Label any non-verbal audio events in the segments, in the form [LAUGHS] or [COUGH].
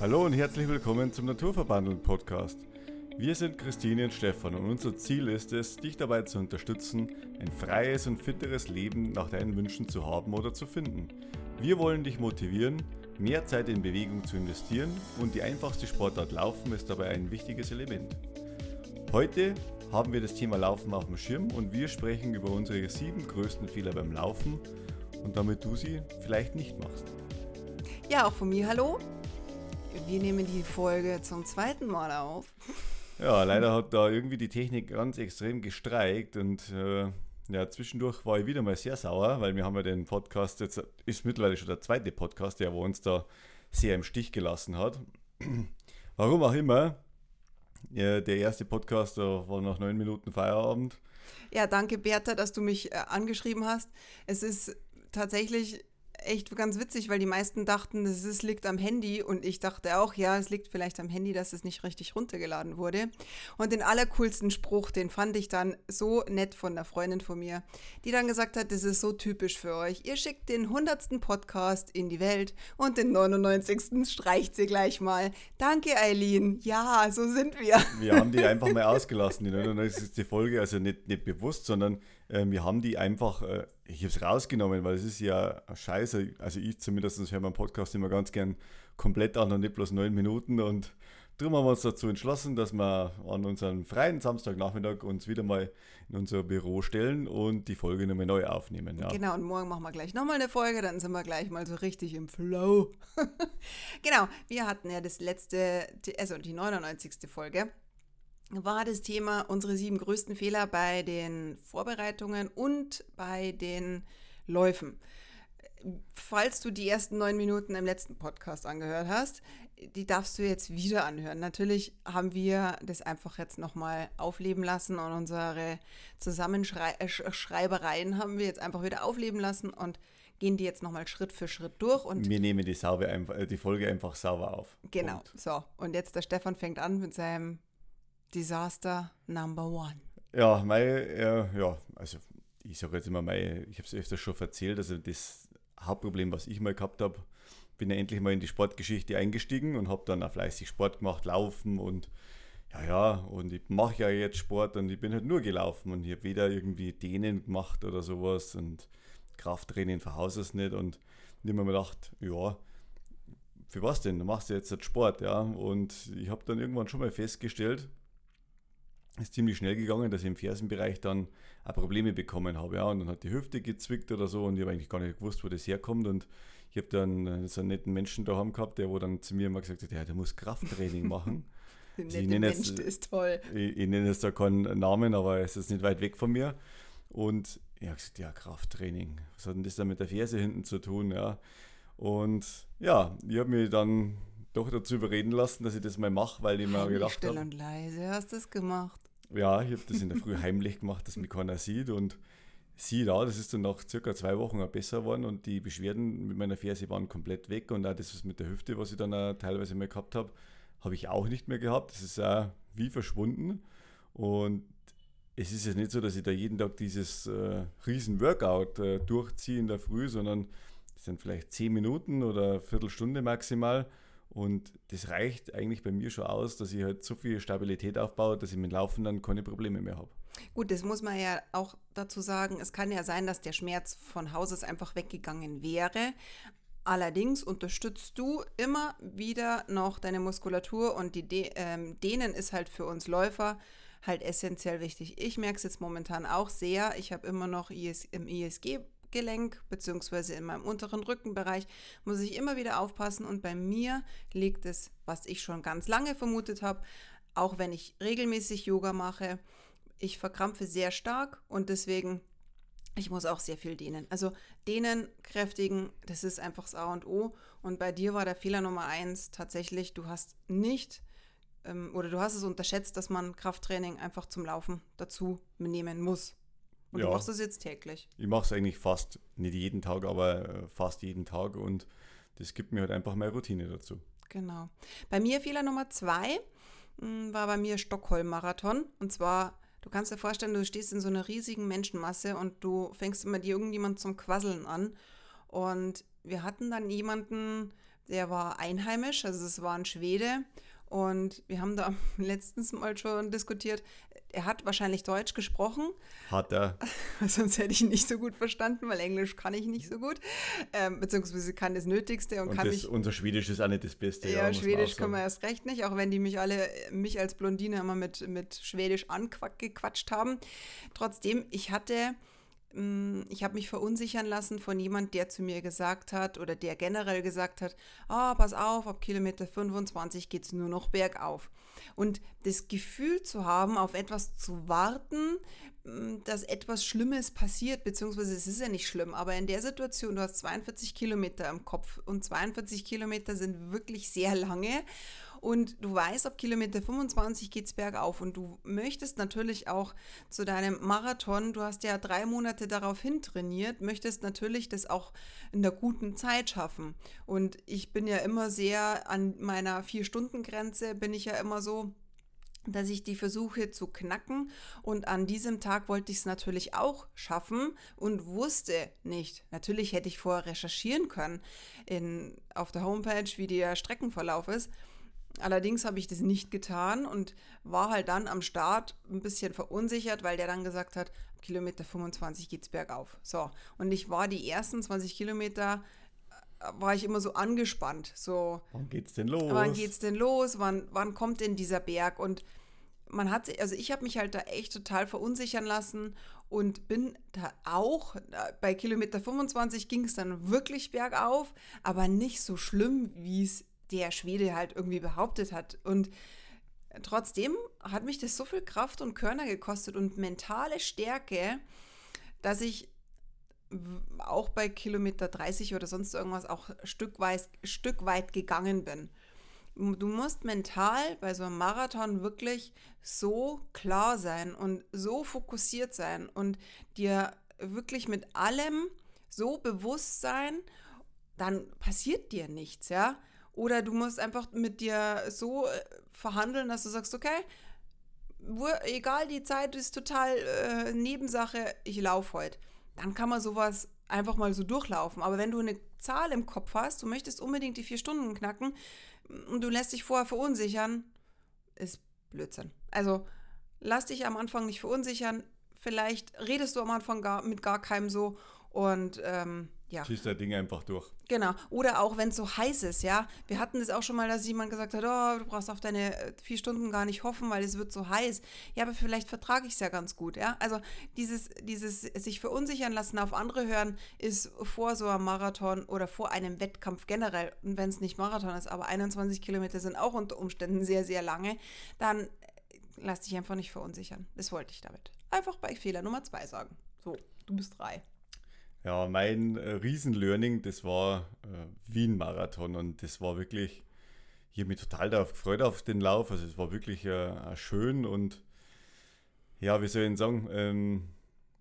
Hallo und herzlich willkommen zum Naturverbandeln Podcast. Wir sind Christine und Stefan und unser Ziel ist es, dich dabei zu unterstützen, ein freies und fitteres Leben nach deinen Wünschen zu haben oder zu finden. Wir wollen dich motivieren, mehr Zeit in Bewegung zu investieren und die einfachste Sportart Laufen ist dabei ein wichtiges Element. Heute haben wir das Thema Laufen auf dem Schirm und wir sprechen über unsere sieben größten Fehler beim Laufen und damit du sie vielleicht nicht machst. Ja, auch von mir hallo. Wir nehmen die Folge zum zweiten Mal auf. Ja, leider hat da irgendwie die Technik ganz extrem gestreikt und äh, ja, zwischendurch war ich wieder mal sehr sauer, weil wir haben ja den Podcast, jetzt ist mittlerweile schon der zweite Podcast, der uns da sehr im Stich gelassen hat. [CLEARS THROAT] Warum auch immer, ja, der erste Podcast war nach neun Minuten Feierabend. Ja, danke Bertha, dass du mich äh, angeschrieben hast. Es ist tatsächlich echt ganz witzig, weil die meisten dachten, es liegt am Handy und ich dachte auch, ja, es liegt vielleicht am Handy, dass es nicht richtig runtergeladen wurde. Und den allercoolsten Spruch, den fand ich dann so nett von einer Freundin von mir, die dann gesagt hat, das ist so typisch für euch. Ihr schickt den 100. Podcast in die Welt und den 99. streicht sie gleich mal. Danke, Eileen. Ja, so sind wir. Wir haben die einfach mal ausgelassen, die 99. Folge, also nicht, nicht bewusst, sondern wir haben die einfach, äh, ich habe es rausgenommen, weil es ist ja scheiße. Also ich zumindest höre meinen Podcast immer ganz gern komplett an und nicht bloß neun Minuten. Und darum haben wir uns dazu entschlossen, dass wir an unserem freien Samstagnachmittag uns wieder mal in unser Büro stellen und die Folge nochmal neu aufnehmen. Ja. Genau, und morgen machen wir gleich nochmal eine Folge, dann sind wir gleich mal so richtig im Flow. [LAUGHS] genau, wir hatten ja das letzte, also die 99. Folge war das Thema unsere sieben größten Fehler bei den Vorbereitungen und bei den Läufen. Falls du die ersten neun Minuten im letzten Podcast angehört hast, die darfst du jetzt wieder anhören. Natürlich haben wir das einfach jetzt nochmal aufleben lassen und unsere Zusammenschreibereien haben wir jetzt einfach wieder aufleben lassen und gehen die jetzt nochmal Schritt für Schritt durch. Und wir nehmen die, sauber einfach, die Folge einfach sauber auf. Genau, Punkt. so. Und jetzt der Stefan fängt an mit seinem Disaster Number One. Ja, mein, äh, ja, also ich sage jetzt immer, mein, ich habe es öfters schon erzählt, also das Hauptproblem, was ich mal gehabt habe, bin ja endlich mal in die Sportgeschichte eingestiegen und habe dann auch fleißig Sport gemacht, Laufen und ja, ja, und ich mache ja jetzt Sport und ich bin halt nur gelaufen und ich habe weder irgendwie Dehnen gemacht oder sowas und Krafttraining verhaus es nicht und ich habe mir gedacht, ja, für was denn? Du machst ja jetzt halt Sport, ja. Und ich habe dann irgendwann schon mal festgestellt, ist ziemlich schnell gegangen, dass ich im Fersenbereich dann auch Probleme bekommen habe. Ja, und dann hat die Hüfte gezwickt oder so und ich habe eigentlich gar nicht gewusst, wo das herkommt. Und ich habe dann äh, so einen netten Menschen daheim gehabt, der wo dann zu mir immer gesagt hat, ja, der muss Krafttraining machen. [LAUGHS] also ich nenne jetzt, ist toll. Ich, ich, nenne jetzt da keinen Namen, aber es ist nicht weit weg von mir. Und ich habe gesagt, ja, Krafttraining. Was hat denn das dann mit der Ferse hinten zu tun? Ja. Und ja, ich habe mich dann doch dazu überreden lassen, dass ich das mal mache, weil ich mir gedacht habe. Still und leise hast du das gemacht. Ja, ich habe das in der Früh heimlich gemacht, dass mich keiner sieht. Und siehe da, das ist dann nach circa zwei Wochen auch besser geworden und die Beschwerden mit meiner Ferse waren komplett weg. Und auch das was mit der Hüfte, was ich dann auch teilweise mal gehabt habe, habe ich auch nicht mehr gehabt. Das ist auch wie verschwunden. Und es ist jetzt nicht so, dass ich da jeden Tag dieses äh, riesen Workout äh, durchziehe in der Früh, sondern es sind vielleicht zehn Minuten oder eine Viertelstunde maximal. Und das reicht eigentlich bei mir schon aus, dass ich halt so viel Stabilität aufbaue, dass ich mit Laufen dann keine Probleme mehr habe. Gut, das muss man ja auch dazu sagen. Es kann ja sein, dass der Schmerz von Hauses einfach weggegangen wäre. Allerdings unterstützt du immer wieder noch deine Muskulatur und die De ähm, Dehnen ist halt für uns Läufer halt essentiell wichtig. Ich merke es jetzt momentan auch sehr. Ich habe immer noch IS im ISG Gelenk beziehungsweise in meinem unteren Rückenbereich muss ich immer wieder aufpassen und bei mir liegt es, was ich schon ganz lange vermutet habe, auch wenn ich regelmäßig Yoga mache, ich verkrampfe sehr stark und deswegen ich muss auch sehr viel dehnen. Also dehnen, kräftigen, das ist einfach das A und O. Und bei dir war der Fehler Nummer eins tatsächlich, du hast nicht ähm, oder du hast es unterschätzt, dass man Krafttraining einfach zum Laufen dazu nehmen muss. Und ja, du machst das jetzt täglich? Ich mache es eigentlich fast, nicht jeden Tag, aber äh, fast jeden Tag und das gibt mir halt einfach mehr Routine dazu. Genau. Bei mir Fehler Nummer zwei hm, war bei mir Stockholm-Marathon. Und zwar, du kannst dir vorstellen, du stehst in so einer riesigen Menschenmasse und du fängst immer dir irgendjemand zum Quasseln an. Und wir hatten dann jemanden, der war einheimisch, also es war ein Schwede. Und wir haben da [LAUGHS] letztens mal schon diskutiert, er hat wahrscheinlich Deutsch gesprochen. Hat er. [LAUGHS] Sonst hätte ich ihn nicht so gut verstanden, weil Englisch kann ich nicht so gut. Ähm, beziehungsweise kann das Nötigste und, und kann das, mich. Unser Schwedisch ist auch nicht das Beste. Ja, ja Schwedisch kann man erst recht nicht, auch wenn die mich alle, mich als Blondine immer mit, mit Schwedisch angequatscht haben. Trotzdem, ich hatte ich habe mich verunsichern lassen von jemand, der zu mir gesagt hat oder der generell gesagt hat, ah, oh, pass auf, ab Kilometer 25 geht es nur noch bergauf. Und das Gefühl zu haben, auf etwas zu warten, mm, dass etwas Schlimmes passiert, beziehungsweise es ist ja nicht schlimm, aber in der Situation, du hast 42 Kilometer im Kopf und 42 Kilometer sind wirklich sehr lange und du weißt, ab Kilometer 25 geht es bergauf und du möchtest natürlich auch zu deinem Marathon, du hast ja drei Monate darauf hin trainiert, möchtest natürlich das auch in der guten Zeit schaffen. Und ich bin ja immer sehr an meiner Vier-Stunden-Grenze, bin ich ja immer so, dass ich die versuche zu knacken. Und an diesem Tag wollte ich es natürlich auch schaffen und wusste nicht. Natürlich hätte ich vorher recherchieren können in, auf der Homepage, wie der Streckenverlauf ist. Allerdings habe ich das nicht getan und war halt dann am Start ein bisschen verunsichert, weil der dann gesagt hat, Kilometer 25 geht es bergauf. So, und ich war die ersten 20 Kilometer äh, war ich immer so angespannt. So, wann geht's denn los? Wann geht's denn los? Wann, wann kommt denn dieser Berg? Und man hat, also ich habe mich halt da echt total verunsichern lassen und bin da auch, äh, bei Kilometer 25 ging es dann wirklich bergauf, aber nicht so schlimm, wie es der Schwede halt irgendwie behauptet hat. Und trotzdem hat mich das so viel Kraft und Körner gekostet und mentale Stärke, dass ich auch bei Kilometer 30 oder sonst irgendwas auch Stück weit, Stück weit gegangen bin. Du musst mental bei so einem Marathon wirklich so klar sein und so fokussiert sein und dir wirklich mit allem so bewusst sein, dann passiert dir nichts, ja. Oder du musst einfach mit dir so äh, verhandeln, dass du sagst, okay, egal, die Zeit ist total äh, Nebensache, ich laufe heute. Dann kann man sowas einfach mal so durchlaufen. Aber wenn du eine Zahl im Kopf hast, du möchtest unbedingt die vier Stunden knacken und du lässt dich vorher verunsichern, ist Blödsinn. Also lass dich am Anfang nicht verunsichern. Vielleicht redest du am Anfang gar, mit gar keinem so und ähm, ja. Schießt der Ding einfach durch. Genau. Oder auch wenn es so heiß ist, ja. Wir hatten es auch schon mal, dass jemand gesagt hat, oh, du brauchst auf deine äh, vier Stunden gar nicht hoffen, weil es wird so heiß. Ja, aber vielleicht vertrage ich es ja ganz gut, ja. Also dieses, dieses sich verunsichern lassen, auf andere hören, ist vor so einem Marathon oder vor einem Wettkampf generell, und wenn es nicht Marathon ist, aber 21 Kilometer sind auch unter Umständen sehr, sehr lange, dann äh, lass dich einfach nicht verunsichern. Das wollte ich damit. Einfach bei Fehler Nummer zwei sagen. So, du bist drei. Ja, mein äh, Riesen-Learning, das war äh, Wien-Marathon und das war wirklich, ich habe mich total darauf gefreut auf den Lauf. Also es war wirklich äh, schön und ja, wie soll ich sagen, ähm,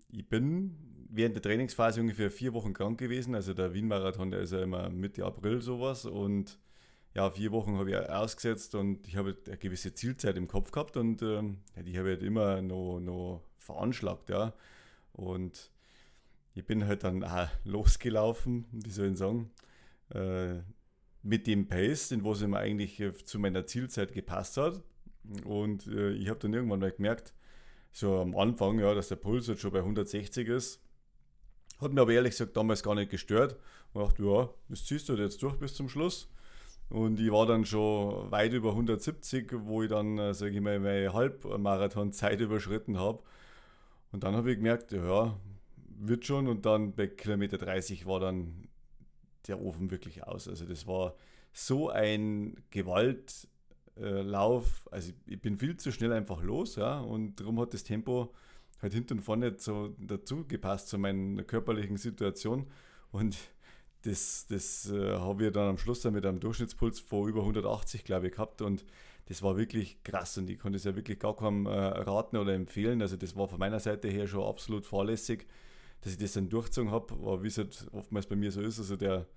ich bin während der Trainingsphase ungefähr vier Wochen krank gewesen. Also der Wien-Marathon, der ist ja immer Mitte April sowas und ja, vier Wochen habe ich ausgesetzt und ich habe eine gewisse Zielzeit im Kopf gehabt und ähm, die habe ich halt immer noch, noch veranschlagt, ja. Und ich bin halt dann auch [LAUGHS] losgelaufen, wie soll ich sagen, mit dem Pace, den was immer eigentlich äh, zu meiner Zielzeit gepasst hat. Und äh, ich habe dann irgendwann mal gemerkt, so am Anfang, ja, dass der Puls jetzt schon bei 160 ist. Hat mir aber ehrlich gesagt damals gar nicht gestört. Ich dachte, ja, das ziehst du jetzt durch bis zum Schluss. Und ich war dann schon weit über 170, wo ich dann, äh, sage ich mal, meine Halbmarathon-Zeit [LAUGHS] überschritten habe. Und dann habe ich gemerkt, ja, wird schon. Und dann bei Kilometer 30 war dann der Ofen wirklich aus. Also das war so ein Gewaltlauf. also ich bin viel zu schnell einfach los, ja. Und darum hat das Tempo halt hinten und vorne so dazu gepasst zu meiner körperlichen Situation. Und das, das äh, habe ich dann am Schluss dann mit einem Durchschnittspuls von über 180, glaube ich, gehabt. Und das war wirklich krass und ich konnte es ja wirklich gar keinem äh, raten oder empfehlen. Also das war von meiner Seite her schon absolut fahrlässig dass ich das dann durchgezogen habe, aber wie es halt oftmals bei mir so ist, also der,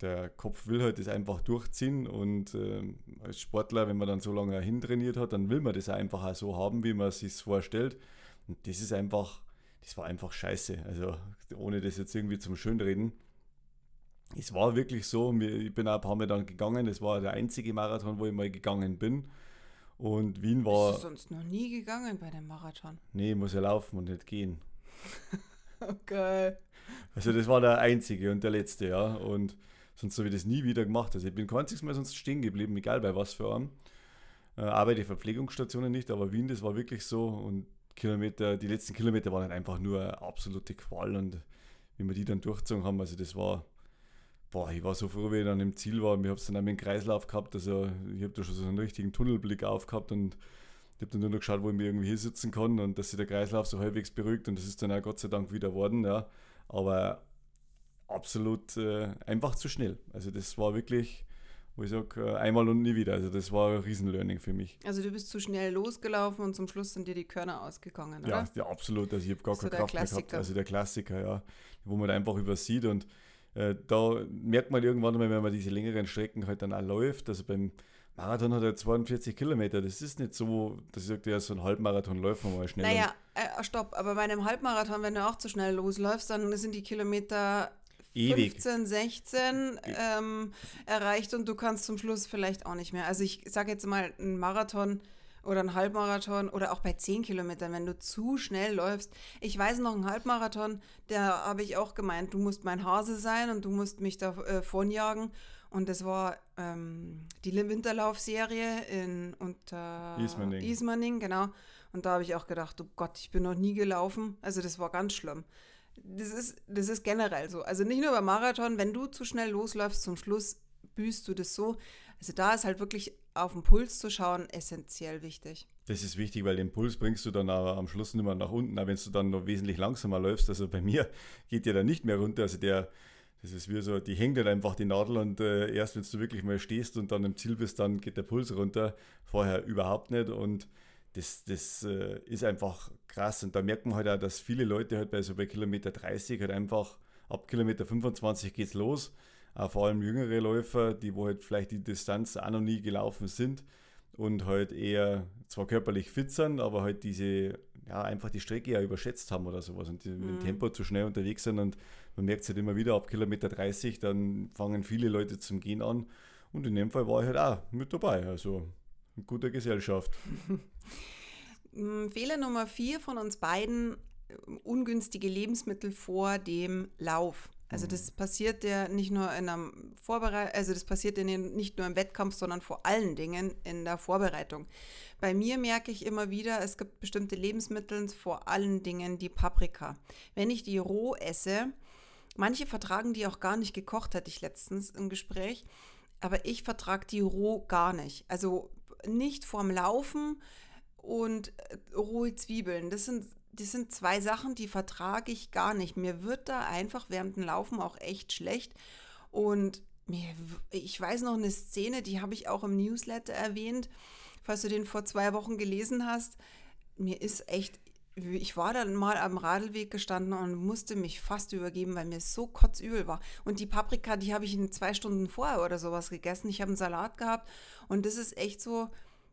der Kopf will halt das einfach durchziehen und äh, als Sportler, wenn man dann so lange hintrainiert hat, dann will man das einfach auch so haben, wie man es sich vorstellt. Und das ist einfach, das war einfach scheiße. Also ohne das jetzt irgendwie zum Schönreden. es war wirklich so, ich bin auch ein paar Mal dann gegangen, das war der einzige Marathon, wo ich mal gegangen bin. Und Wien war. Bist du sonst noch nie gegangen bei dem Marathon? Nee, ich muss ja laufen und nicht gehen. [LAUGHS] okay. Also das war der einzige und der letzte, ja. Und sonst habe ich das nie wieder gemacht. Also ich bin kein Mal sonst stehen geblieben, egal bei was für einem. Äh, arbeite Verpflegungsstationen nicht, aber Wien, das war wirklich so. Und Kilometer, die letzten Kilometer waren halt einfach nur absolute Qual. Und wie wir die dann durchgezogen haben, also das war boah, ich war so froh, wie ich dann im Ziel war. Ich habe es dann auch mit dem Kreislauf gehabt. Also ich habe da schon so einen richtigen Tunnelblick aufgehabt und ich habe dann nur noch geschaut, wo ich mir irgendwie hier sitzen kann und dass sich der Kreislauf so halbwegs beruhigt und das ist dann auch Gott sei Dank wieder worden, ja. Aber absolut äh, einfach zu schnell. Also das war wirklich, wo ich sage, äh, einmal und nie wieder. Also das war ein Riesenlearning für mich. Also du bist zu schnell losgelaufen und zum Schluss sind dir die Körner ausgegangen, oder? Ja, ja absolut. Also ich habe gar so keine Kraft Klassiker. mehr gehabt. Also der Klassiker, ja. Wo man einfach übersieht und äh, da merkt man irgendwann mal, wenn man diese längeren Strecken halt dann auch läuft. Also beim Marathon hat er 42 Kilometer. Das ist nicht so, dass ich sage, ja, so ein Halbmarathon läuft man mal schnell. Naja, äh, stopp, aber bei einem Halbmarathon, wenn du auch zu schnell losläufst, dann sind die Kilometer Ewig. 15, 16 ähm, erreicht und du kannst zum Schluss vielleicht auch nicht mehr. Also ich sage jetzt mal, ein Marathon oder ein Halbmarathon oder auch bei 10 Kilometern, wenn du zu schnell läufst. Ich weiß noch, ein Halbmarathon, da habe ich auch gemeint, du musst mein Hase sein und du musst mich da äh, vorjagen. Und das war ähm, die Winterlaufserie in unter Ismaning. Ismaning, genau. Und da habe ich auch gedacht, oh Gott, ich bin noch nie gelaufen. Also das war ganz schlimm. Das ist, das ist generell so. Also nicht nur beim Marathon, wenn du zu schnell losläufst, zum Schluss büßt du das so. Also da ist halt wirklich auf den Puls zu schauen essentiell wichtig. Das ist wichtig, weil den Puls bringst du dann aber am Schluss nicht mehr nach unten, auch wenn du dann noch wesentlich langsamer läufst. Also bei mir [LAUGHS] geht der dann nicht mehr runter. Also der, das ist wie so, die hängt dann einfach die Nadel und äh, erst wenn du wirklich mal stehst und dann im Ziel bist, dann geht der Puls runter. Vorher überhaupt nicht und das, das äh, ist einfach krass. Und da merkt man halt auch, dass viele Leute halt bei so bei Kilometer 30 halt einfach ab Kilometer 25 geht's los auch vor allem jüngere Läufer, die wo halt vielleicht die Distanz auch noch nie gelaufen sind und halt eher zwar körperlich fit sind, aber halt diese, ja, einfach die Strecke ja überschätzt haben oder sowas und die, mhm. dem Tempo zu schnell unterwegs sind und man merkt es halt immer wieder ab Kilometer 30, dann fangen viele Leute zum Gehen an und in dem Fall war ich halt auch mit dabei, also in guter Gesellschaft. [LAUGHS] Mm, Fehler Nummer vier von uns beiden, ungünstige Lebensmittel vor dem Lauf. Also das mhm. passiert ja nicht nur in einer Vorbereitung, also das passiert in den, nicht nur im Wettkampf, sondern vor allen Dingen in der Vorbereitung. Bei mir merke ich immer wieder, es gibt bestimmte Lebensmittel, vor allen Dingen die Paprika. Wenn ich die roh esse, manche vertragen die auch gar nicht gekocht, hatte ich letztens im Gespräch, aber ich vertrage die roh gar nicht. Also nicht vorm Laufen und äh, rohe Zwiebeln. Das sind das sind zwei Sachen, die vertrage ich gar nicht. Mir wird da einfach während dem Laufen auch echt schlecht. Und mir, ich weiß noch eine Szene, die habe ich auch im Newsletter erwähnt, falls du den vor zwei Wochen gelesen hast. Mir ist echt, ich war dann mal am Radlweg gestanden und musste mich fast übergeben, weil mir so kotzübel war. Und die Paprika, die habe ich in zwei Stunden vorher oder sowas gegessen. Ich habe einen Salat gehabt und das ist echt so,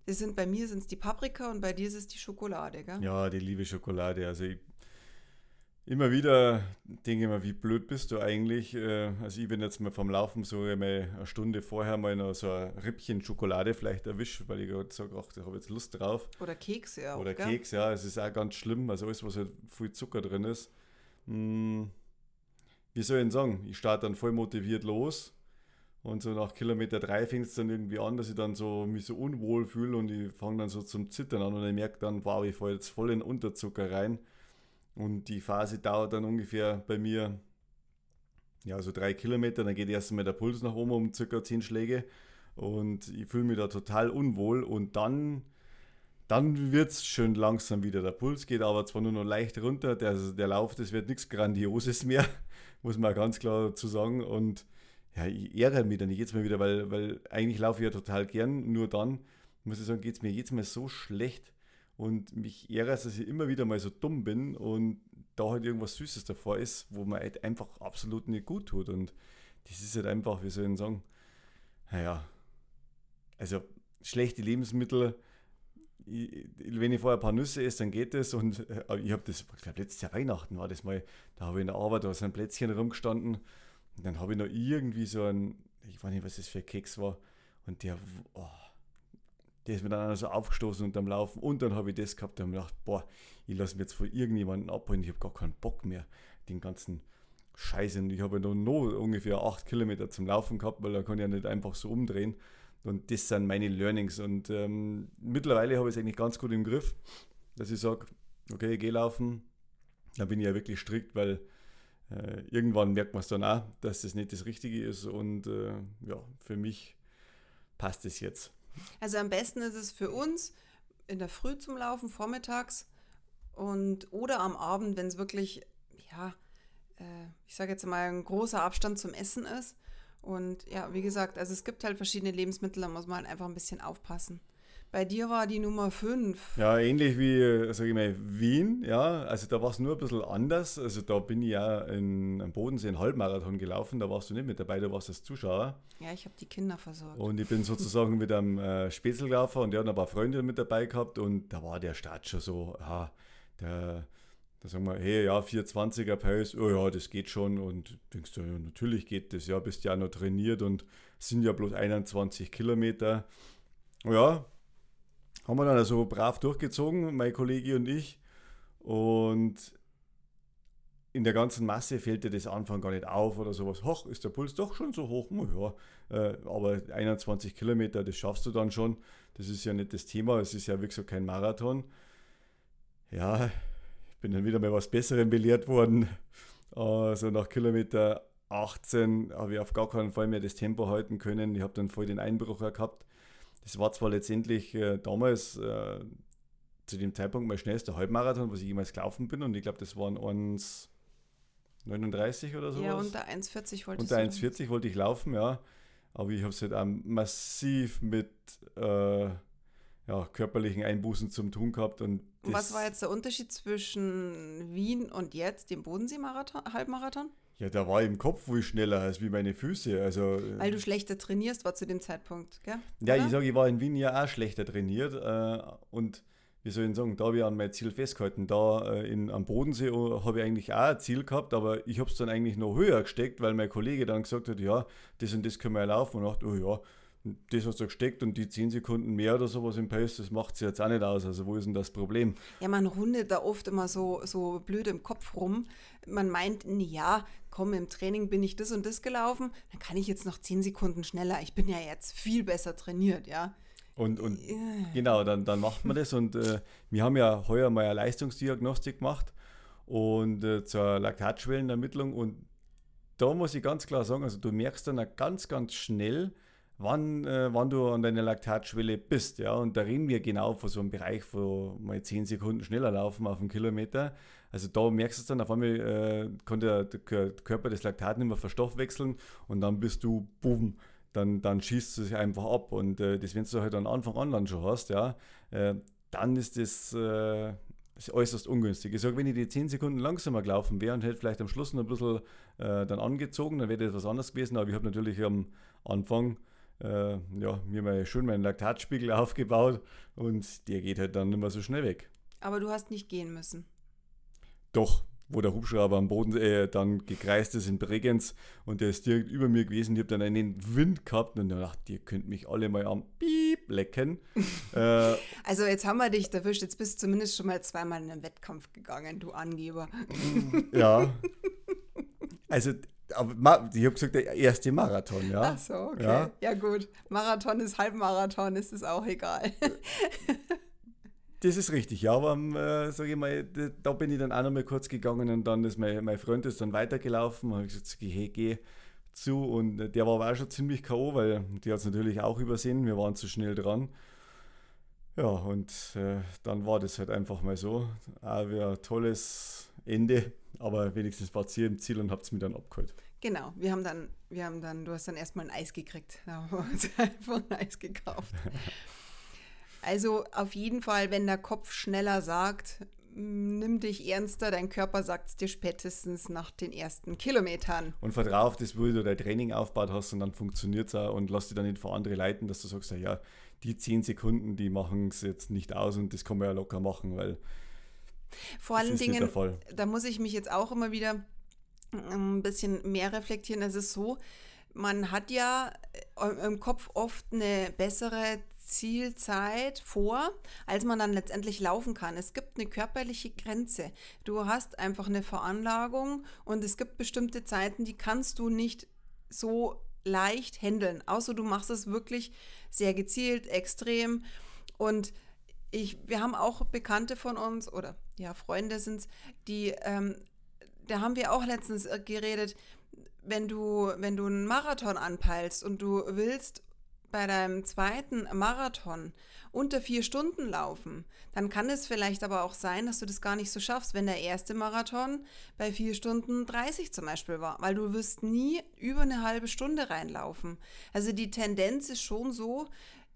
das sind bei mir sind es die Paprika und bei dir ist es die Schokolade, gell? Ja, die liebe Schokolade. Also ich, immer wieder denke ich mir, wie blöd bist du eigentlich? Äh, also ich bin jetzt mal vom Laufen so mal eine Stunde vorher mal noch so ein Rippchen Schokolade vielleicht erwischt, weil ich gerade sage, ach, ich habe jetzt Lust drauf. Oder Keks, ja. Oder gell? Keks, ja. Es ist auch ganz schlimm. Also alles, was halt viel Zucker drin ist. Hm, wie soll ich denn sagen? Ich starte dann voll motiviert los und so nach Kilometer drei fängt es dann irgendwie an, dass ich dann so mich so unwohl fühle und ich fange dann so zum Zittern an und ich merke dann, wow, ich falle jetzt voll in Unterzucker rein. Und die Phase dauert dann ungefähr bei mir ja so drei Kilometer, dann geht erst mal der Puls nach oben um circa zehn Schläge. Und ich fühle mich da total unwohl. Und dann, dann wird es schön langsam wieder. Der Puls geht aber zwar nur noch leicht runter, der, der Lauf, das wird nichts Grandioses mehr, [LAUGHS] muss man ganz klar dazu sagen. Und ja, ich ärgere mich dann jetzt mal wieder, weil, weil eigentlich laufe ich ja total gern, nur dann, muss ich sagen, geht es mir jetzt mal so schlecht. Und mich ärgert, dass ich immer wieder mal so dumm bin und da halt irgendwas Süßes davor ist, wo man halt einfach absolut nicht gut tut. Und das ist halt einfach, wie soll ich sagen, naja, also schlechte Lebensmittel, wenn ich vorher ein paar Nüsse esse, dann geht das. Und äh, ich habe das, ich glaube, letztes Jahr Weihnachten war das mal, da habe ich in der Arbeit, da sind Plätzchen rumgestanden Und dann habe ich noch irgendwie so ein, ich weiß nicht, was das für ein Keks war. Und der, oh, der ist mir dann so aufgestoßen unterm Laufen. Und dann habe ich das gehabt und habe gedacht, boah, ich lasse mich jetzt von irgendjemandem abholen. Ich habe gar keinen Bock mehr, den ganzen Scheiße. Und ich habe ja noch ungefähr acht Kilometer zum Laufen gehabt, weil da kann ich ja nicht einfach so umdrehen. Und das sind meine Learnings. Und ähm, mittlerweile habe ich es eigentlich ganz gut im Griff, dass ich sage, okay, ich gehe laufen. Da bin ich ja wirklich strikt, weil äh, irgendwann merkt man es dann auch, dass das nicht das Richtige ist. Und äh, ja, für mich passt es jetzt. Also am besten ist es für uns in der Früh zum Laufen, vormittags und oder am Abend, wenn es wirklich, ja, äh, ich sage jetzt mal, ein großer Abstand zum Essen ist. Und ja, wie gesagt, also es gibt halt verschiedene Lebensmittel, da muss man halt einfach ein bisschen aufpassen. Bei dir war die Nummer 5. Ja, ähnlich wie, sage ich mal, Wien, ja. Also da war es nur ein bisschen anders. Also da bin ich ja in, am Bodensee einen Halbmarathon gelaufen, da warst du nicht mit dabei, da warst du als Zuschauer. Ja, ich habe die Kinder versorgt. Und ich bin sozusagen mit einem äh, Spätzl gelaufen und der hat ein paar Freunde mit dabei gehabt und da war der Start schon so, ja, der, da sagen wir, hey, ja, 420er Pace, oh ja, das geht schon. Und denkst du, ja, natürlich geht das, ja, bist ja noch trainiert und sind ja bloß 21 Kilometer. Ja, haben wir dann also brav durchgezogen, mein Kollege und ich. Und in der ganzen Masse fällt dir das Anfang gar nicht auf oder sowas. Hoch, ist der Puls doch schon so hoch? Ja, äh, aber 21 Kilometer, das schaffst du dann schon. Das ist ja nicht das Thema, es ist ja wirklich so kein Marathon. Ja, ich bin dann wieder mal was Besserem belehrt worden. Also nach Kilometer 18 habe ich auf gar keinen Fall mehr das Tempo halten können. Ich habe dann voll den Einbruch gehabt. Das war zwar letztendlich äh, damals äh, zu dem Zeitpunkt mein schnellster Halbmarathon, was ich jemals gelaufen bin. Und ich glaube, das waren 1,39 oder so. Ja, unter 1,40 wollte ich Unter 1,40 wollte ich laufen, ja. Aber ich habe es halt auch massiv mit äh, ja, körperlichen Einbußen zum tun gehabt. Und was war jetzt der Unterschied zwischen Wien und jetzt, dem Bodensee-Halbmarathon? Ja, da war im Kopf wohl schneller als wie meine Füße. Also, äh, Weil du schlechter trainierst, war zu dem Zeitpunkt, gell? Ja, Oder? ich sage, ich war in Wien ja auch schlechter trainiert. Äh, und wie soll ich sagen, da habe ich an mein Ziel festgehalten. Da äh, in, am Bodensee habe ich eigentlich auch ein Ziel gehabt, aber ich habe es dann eigentlich noch höher gesteckt, weil mein Kollege dann gesagt hat, ja, das und das können wir ja laufen. Und ich dachte, oh ja, das hast du gesteckt und die 10 Sekunden mehr oder sowas im Pace, das macht sie jetzt auch nicht aus. Also wo ist denn das Problem? Ja, man rundet da oft immer so, so blöd im Kopf rum. Man meint, ja, komm, im Training bin ich das und das gelaufen, dann kann ich jetzt noch 10 Sekunden schneller. Ich bin ja jetzt viel besser trainiert, ja. Und, und ja. genau, dann, dann macht man das. Und äh, wir haben ja heuer mal eine Leistungsdiagnostik gemacht und äh, zur Laktatschwellenermittlung. Und da muss ich ganz klar sagen, also du merkst dann ganz, ganz schnell, wann, äh, wann du an deiner Laktatschwelle bist. Ja? Und da reden wir genau von so einem Bereich, wo mal 10 Sekunden schneller laufen auf einen Kilometer. Also da merkst du es dann, auf einmal äh, kann der, der, Körper das Laktat nicht mehr verstoffwechseln und dann bist du, boom, dann, dann schießt es sich einfach ab. Und äh, das, wenn du halt an Anfang an dann schon hast, ja, äh, dann ist das, äh, ist äußerst ungünstig. Ich sage, wenn ich die 10 Sekunden langsamer gelaufen wäre und hätte vielleicht am Schluss noch ein bisschen äh, dann angezogen, dann wäre das was anderes gewesen. Aber ich habe natürlich am Anfang äh, ja, mir mal schön meinen Laktatspiegel aufgebaut und der geht halt dann nicht mehr so schnell weg. Aber du hast nicht gehen müssen. Doch, wo der Hubschrauber am Boden äh, dann gekreist ist in Bregenz und der ist direkt über mir gewesen. Ich habe dann einen Wind gehabt und dachte, ihr könnt mich alle mal am Piep lecken. [LAUGHS] äh, also jetzt haben wir dich erwischt, jetzt bist du zumindest schon mal zweimal in einen Wettkampf gegangen, du Angeber. ja. Also aber ich habe gesagt, der erste Marathon, ja. Ach so, okay. Ja, ja gut. Marathon ist Halbmarathon, ist es auch egal. Das ist richtig, ja, aber äh, sage ich mal, da bin ich dann auch noch mal kurz gegangen und dann ist mein, mein Freund ist dann weitergelaufen und ich gesagt, hey, geh zu und der war aber auch schon ziemlich K.O., weil die hat es natürlich auch übersehen, wir waren zu schnell dran. Ja, und äh, dann war das halt einfach mal so. Auch wieder ein tolles Ende, aber wenigstens war es hier im Ziel und habt es mir dann abgeholt. Genau, wir haben dann, wir haben dann, du hast dann erstmal ein Eis gekriegt. Da haben wir uns [LAUGHS] einfach ein Eis gekauft. Also auf jeden Fall, wenn der Kopf schneller sagt, nimm dich ernster, dein Körper sagt es dir spätestens nach den ersten Kilometern. Und vertraue auf das, wo du dein Training aufgebaut hast und dann funktioniert es auch und lass dich dann nicht vor andere leiten, dass du sagst, ja, die zehn Sekunden, die machen es jetzt nicht aus und das kann man ja locker machen, weil vor allen Dingen, da muss ich mich jetzt auch immer wieder ein bisschen mehr reflektieren. Es ist so, man hat ja äh, im Kopf oft eine bessere Zielzeit vor, als man dann letztendlich laufen kann. Es gibt eine körperliche Grenze. Du hast einfach eine Veranlagung und es gibt bestimmte Zeiten, die kannst du nicht so leicht handeln, außer du machst es wirklich sehr gezielt, extrem. Und ich, wir haben auch Bekannte von uns oder ja, Freunde sind es, die, ähm, da haben wir auch letztens äh, geredet, wenn du, wenn du einen Marathon anpeilst und du willst bei deinem zweiten Marathon unter vier Stunden laufen, dann kann es vielleicht aber auch sein, dass du das gar nicht so schaffst, wenn der erste Marathon bei vier Stunden 30 zum Beispiel war, weil du wirst nie über eine halbe Stunde reinlaufen. Also die Tendenz ist schon so,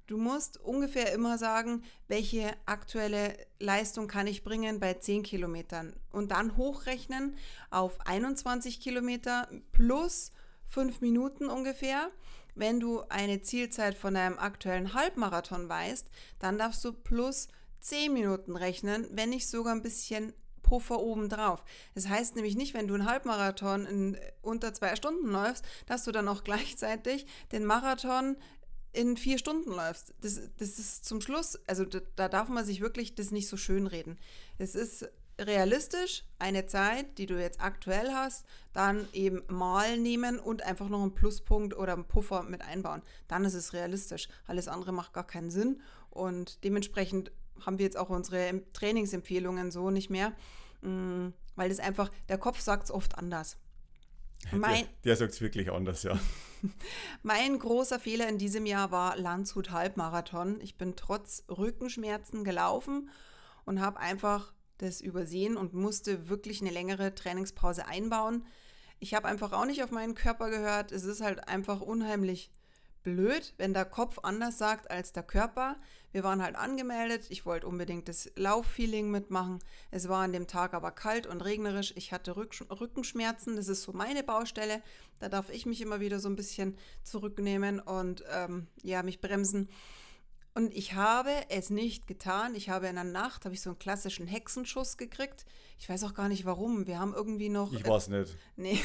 Du musst ungefähr immer sagen, welche aktuelle Leistung kann ich bringen bei 10 Kilometern und dann hochrechnen auf 21 Kilometer plus 5 Minuten ungefähr. Wenn du eine Zielzeit von einem aktuellen Halbmarathon weißt, dann darfst du plus 10 Minuten rechnen, wenn nicht sogar ein bisschen Puffer obendrauf. Das heißt nämlich nicht, wenn du einen Halbmarathon in unter zwei Stunden läufst, dass du dann auch gleichzeitig den Marathon in vier Stunden läufst. Das, das ist zum Schluss, also da, da darf man sich wirklich das nicht so schön reden. Es ist realistisch eine Zeit, die du jetzt aktuell hast, dann eben mal nehmen und einfach noch einen Pluspunkt oder einen Puffer mit einbauen. Dann ist es realistisch. Alles andere macht gar keinen Sinn und dementsprechend haben wir jetzt auch unsere Trainingsempfehlungen so nicht mehr, mm, weil das einfach, der Kopf sagt es oft anders. Mein, der, der sagt es wirklich anders, ja. [LAUGHS] mein großer Fehler in diesem Jahr war Landshut Halbmarathon. Ich bin trotz Rückenschmerzen gelaufen und habe einfach das übersehen und musste wirklich eine längere Trainingspause einbauen. Ich habe einfach auch nicht auf meinen Körper gehört. Es ist halt einfach unheimlich blöd, wenn der Kopf anders sagt als der Körper. Wir waren halt angemeldet. Ich wollte unbedingt das Lauffeeling mitmachen. Es war an dem Tag aber kalt und regnerisch. Ich hatte Rückenschmerzen. Das ist so meine Baustelle. Da darf ich mich immer wieder so ein bisschen zurücknehmen und ähm, ja, mich bremsen. Und ich habe es nicht getan. Ich habe in der Nacht, habe ich so einen klassischen Hexenschuss gekriegt. Ich weiß auch gar nicht warum. Wir haben irgendwie noch. Ich weiß nicht. [LAUGHS] Nee,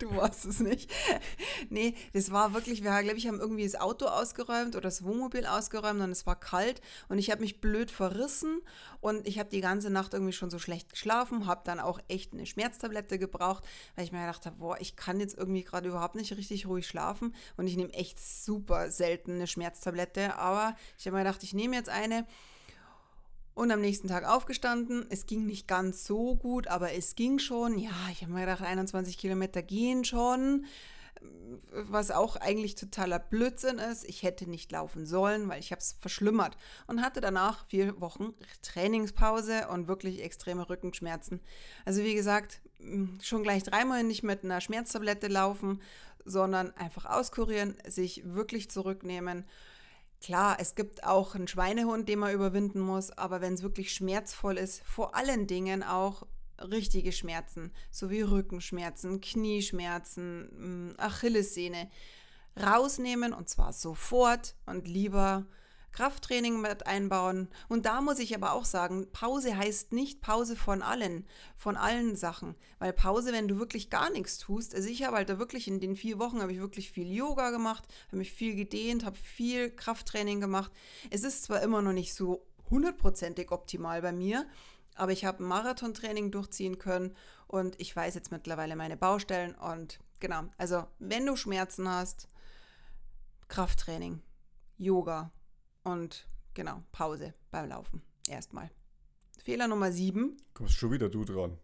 du weißt es nicht. [LAUGHS] nee, das war wirklich, wir, glaube ich, haben irgendwie das Auto ausgeräumt oder das Wohnmobil ausgeräumt und es war kalt und ich habe mich blöd verrissen und ich habe die ganze Nacht irgendwie schon so schlecht geschlafen, habe dann auch echt eine Schmerztablette gebraucht, weil ich mir gedacht habe, boah, ich kann jetzt irgendwie gerade überhaupt nicht richtig ruhig schlafen und ich nehme echt super selten eine Schmerztablette, aber ich habe mir gedacht, ich nehme jetzt eine und am nächsten Tag aufgestanden. Es ging nicht ganz so gut, aber es ging schon. Ja, ich habe mir gedacht, 21 Kilometer gehen schon. Was auch eigentlich totaler Blödsinn ist. Ich hätte nicht laufen sollen, weil ich habe es verschlimmert. Und hatte danach vier Wochen Trainingspause und wirklich extreme Rückenschmerzen. Also wie gesagt, schon gleich dreimal nicht mit einer Schmerztablette laufen, sondern einfach auskurieren, sich wirklich zurücknehmen Klar, es gibt auch einen Schweinehund, den man überwinden muss, aber wenn es wirklich schmerzvoll ist, vor allen Dingen auch richtige Schmerzen, sowie Rückenschmerzen, Knieschmerzen, mm, Achillessehne, rausnehmen und zwar sofort und lieber Krafttraining mit einbauen. Und da muss ich aber auch sagen, Pause heißt nicht Pause von allen, von allen Sachen. Weil Pause, wenn du wirklich gar nichts tust, also ich habe halt da wirklich in den vier Wochen habe ich wirklich viel Yoga gemacht, habe mich viel gedehnt, habe viel Krafttraining gemacht. Es ist zwar immer noch nicht so hundertprozentig optimal bei mir, aber ich habe Marathontraining durchziehen können und ich weiß jetzt mittlerweile meine Baustellen und genau, also wenn du Schmerzen hast, Krafttraining, Yoga, und genau, Pause beim Laufen. Erstmal. Fehler Nummer sieben. Kommst schon wieder du dran.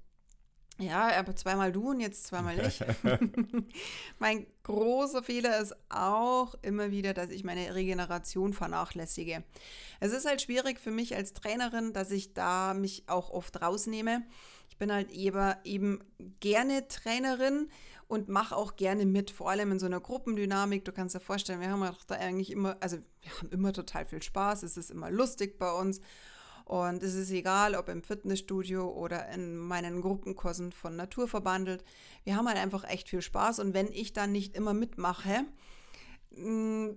Ja, aber zweimal du und jetzt zweimal ich. [LAUGHS] [LAUGHS] mein großer Fehler ist auch immer wieder, dass ich meine Regeneration vernachlässige. Es ist halt schwierig für mich als Trainerin, dass ich da mich auch oft rausnehme. Ich bin halt eben, eben gerne Trainerin und mache auch gerne mit, vor allem in so einer Gruppendynamik. Du kannst dir vorstellen, wir haben da eigentlich immer, also wir haben immer total viel Spaß, es ist immer lustig bei uns. Und es ist egal, ob im Fitnessstudio oder in meinen Gruppenkursen von Natur verbandelt. Wir haben halt einfach echt viel Spaß. Und wenn ich dann nicht immer mitmache, mm,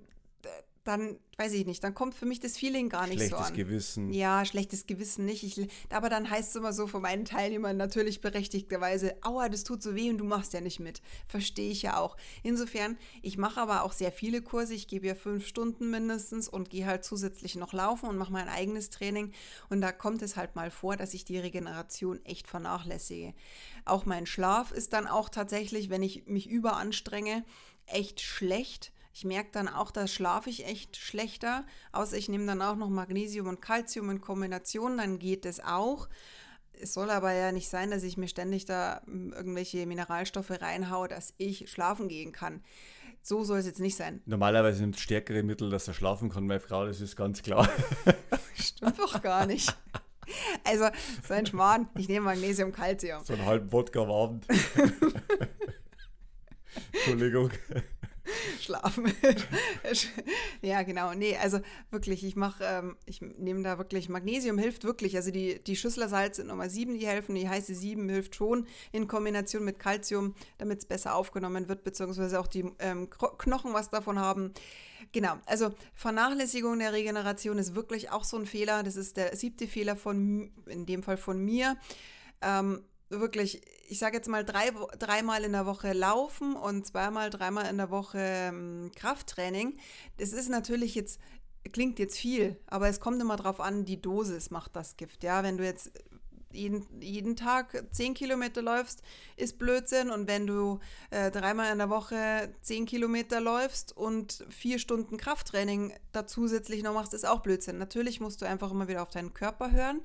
dann weiß ich nicht, dann kommt für mich das Feeling gar nicht Schlechtes so an. Gewissen. Ja, schlechtes Gewissen nicht. Ich, aber dann heißt es immer so von meinen Teilnehmern natürlich berechtigterweise, aua, das tut so weh und du machst ja nicht mit. Verstehe ich ja auch. Insofern, ich mache aber auch sehr viele Kurse. Ich gebe ja fünf Stunden mindestens und gehe halt zusätzlich noch laufen und mache mein eigenes Training. Und da kommt es halt mal vor, dass ich die Regeneration echt vernachlässige. Auch mein Schlaf ist dann auch tatsächlich, wenn ich mich überanstrenge, echt schlecht ich merke dann auch, da schlafe ich echt schlechter, außer ich nehme dann auch noch Magnesium und Calcium in Kombination, dann geht es auch. Es soll aber ja nicht sein, dass ich mir ständig da hm, irgendwelche Mineralstoffe reinhaue, dass ich schlafen gehen kann. So soll es jetzt nicht sein. Normalerweise nimmt stärkere Mittel, dass er schlafen kann, meine Frau, das ist ganz klar. [LAUGHS] Stimmt doch gar nicht. Also, so ein Schmarrn, ich nehme Magnesium, Calcium. So einen halben Wodka am Abend. [LAUGHS] Entschuldigung. [LAUGHS] schlafen. [LAUGHS] ja, genau. Nee, also wirklich, ich mache, ähm, ich nehme da wirklich, Magnesium hilft wirklich. Also die, die Schüsslersalze Nummer 7, die helfen, die heiße 7 hilft schon in Kombination mit Calcium, damit es besser aufgenommen wird, beziehungsweise auch die ähm, Knochen was davon haben. Genau, also Vernachlässigung der Regeneration ist wirklich auch so ein Fehler. Das ist der siebte Fehler von, in dem Fall von mir. Ähm, wirklich, ich sage jetzt mal drei, dreimal in der Woche laufen und zweimal, dreimal in der Woche ähm, Krafttraining. Das ist natürlich jetzt, klingt jetzt viel, aber es kommt immer darauf an, die Dosis macht das Gift. Ja, wenn du jetzt jeden, jeden Tag zehn Kilometer läufst, ist Blödsinn. Und wenn du äh, dreimal in der Woche zehn Kilometer läufst und vier Stunden Krafttraining da zusätzlich noch machst, ist auch Blödsinn. Natürlich musst du einfach immer wieder auf deinen Körper hören.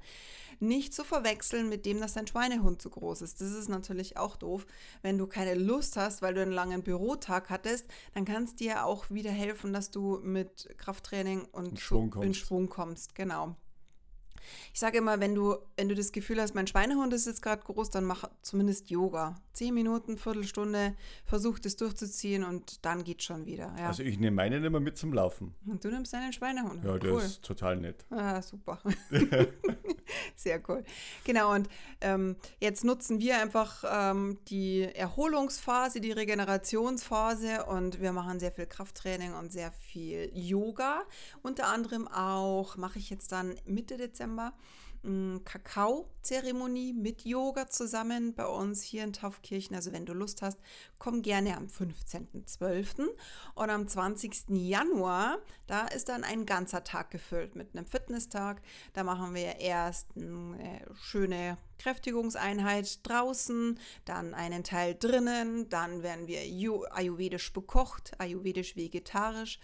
Nicht zu verwechseln mit dem, dass dein Schweinehund zu groß ist. Das ist natürlich auch doof. Wenn du keine Lust hast, weil du einen langen Bürotag hattest, dann kann es dir auch wieder helfen, dass du mit Krafttraining und in Schwung, in Schwung kommst. Genau. Ich sage immer, wenn du, wenn du das Gefühl hast, mein Schweinehund ist jetzt gerade groß, dann mach zumindest Yoga. Zehn Minuten, Viertelstunde, versuch das durchzuziehen und dann geht schon wieder. Ja. Also ich nehme meinen immer mit zum Laufen. Und du nimmst deinen Schweinehund. Ja, der ist total nett. Ah, super. [LAUGHS] Sehr cool. Genau, und ähm, jetzt nutzen wir einfach ähm, die Erholungsphase, die Regenerationsphase und wir machen sehr viel Krafttraining und sehr viel Yoga. Unter anderem auch mache ich jetzt dann Mitte Dezember Kakao-Zeremonie mit Yoga zusammen bei uns hier in Taufkirchen. Also wenn du Lust hast, komm gerne am 15.12. Und am 20. Januar, da ist dann ein ganzer Tag gefüllt mit einem Fitnesstag. Da machen wir erst eine schöne Kräftigungseinheit draußen, dann einen Teil drinnen, dann werden wir ayurvedisch bekocht, ayurvedisch vegetarisch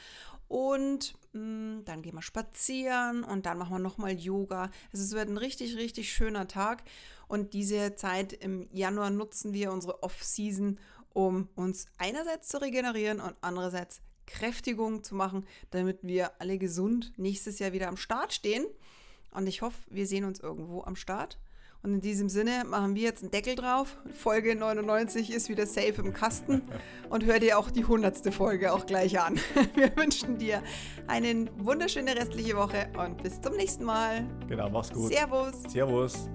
und mh, mm, dann gehen wir spazieren und dann machen wir nochmal Yoga. Also es wird ein richtig, richtig schöner Tag. Und diese Zeit im Januar nutzen wir unsere Off-Season, um uns einerseits zu regenerieren und andererseits Kräftigung zu machen, damit wir alle gesund nächstes Jahr wieder am Start stehen. Und ich hoffe, wir sehen uns irgendwo am Start. Und in diesem Sinne machen wir jetzt einen Deckel drauf. Folge 99 ist wieder safe im Kasten. [LAUGHS] Und hör dir auch die 100. Folge auch gleich an. [LAUGHS] Wir wünschen dir eine wunderschöne restliche Woche und bis zum nächsten Mal. Genau, mach's gut. Servus. Servus.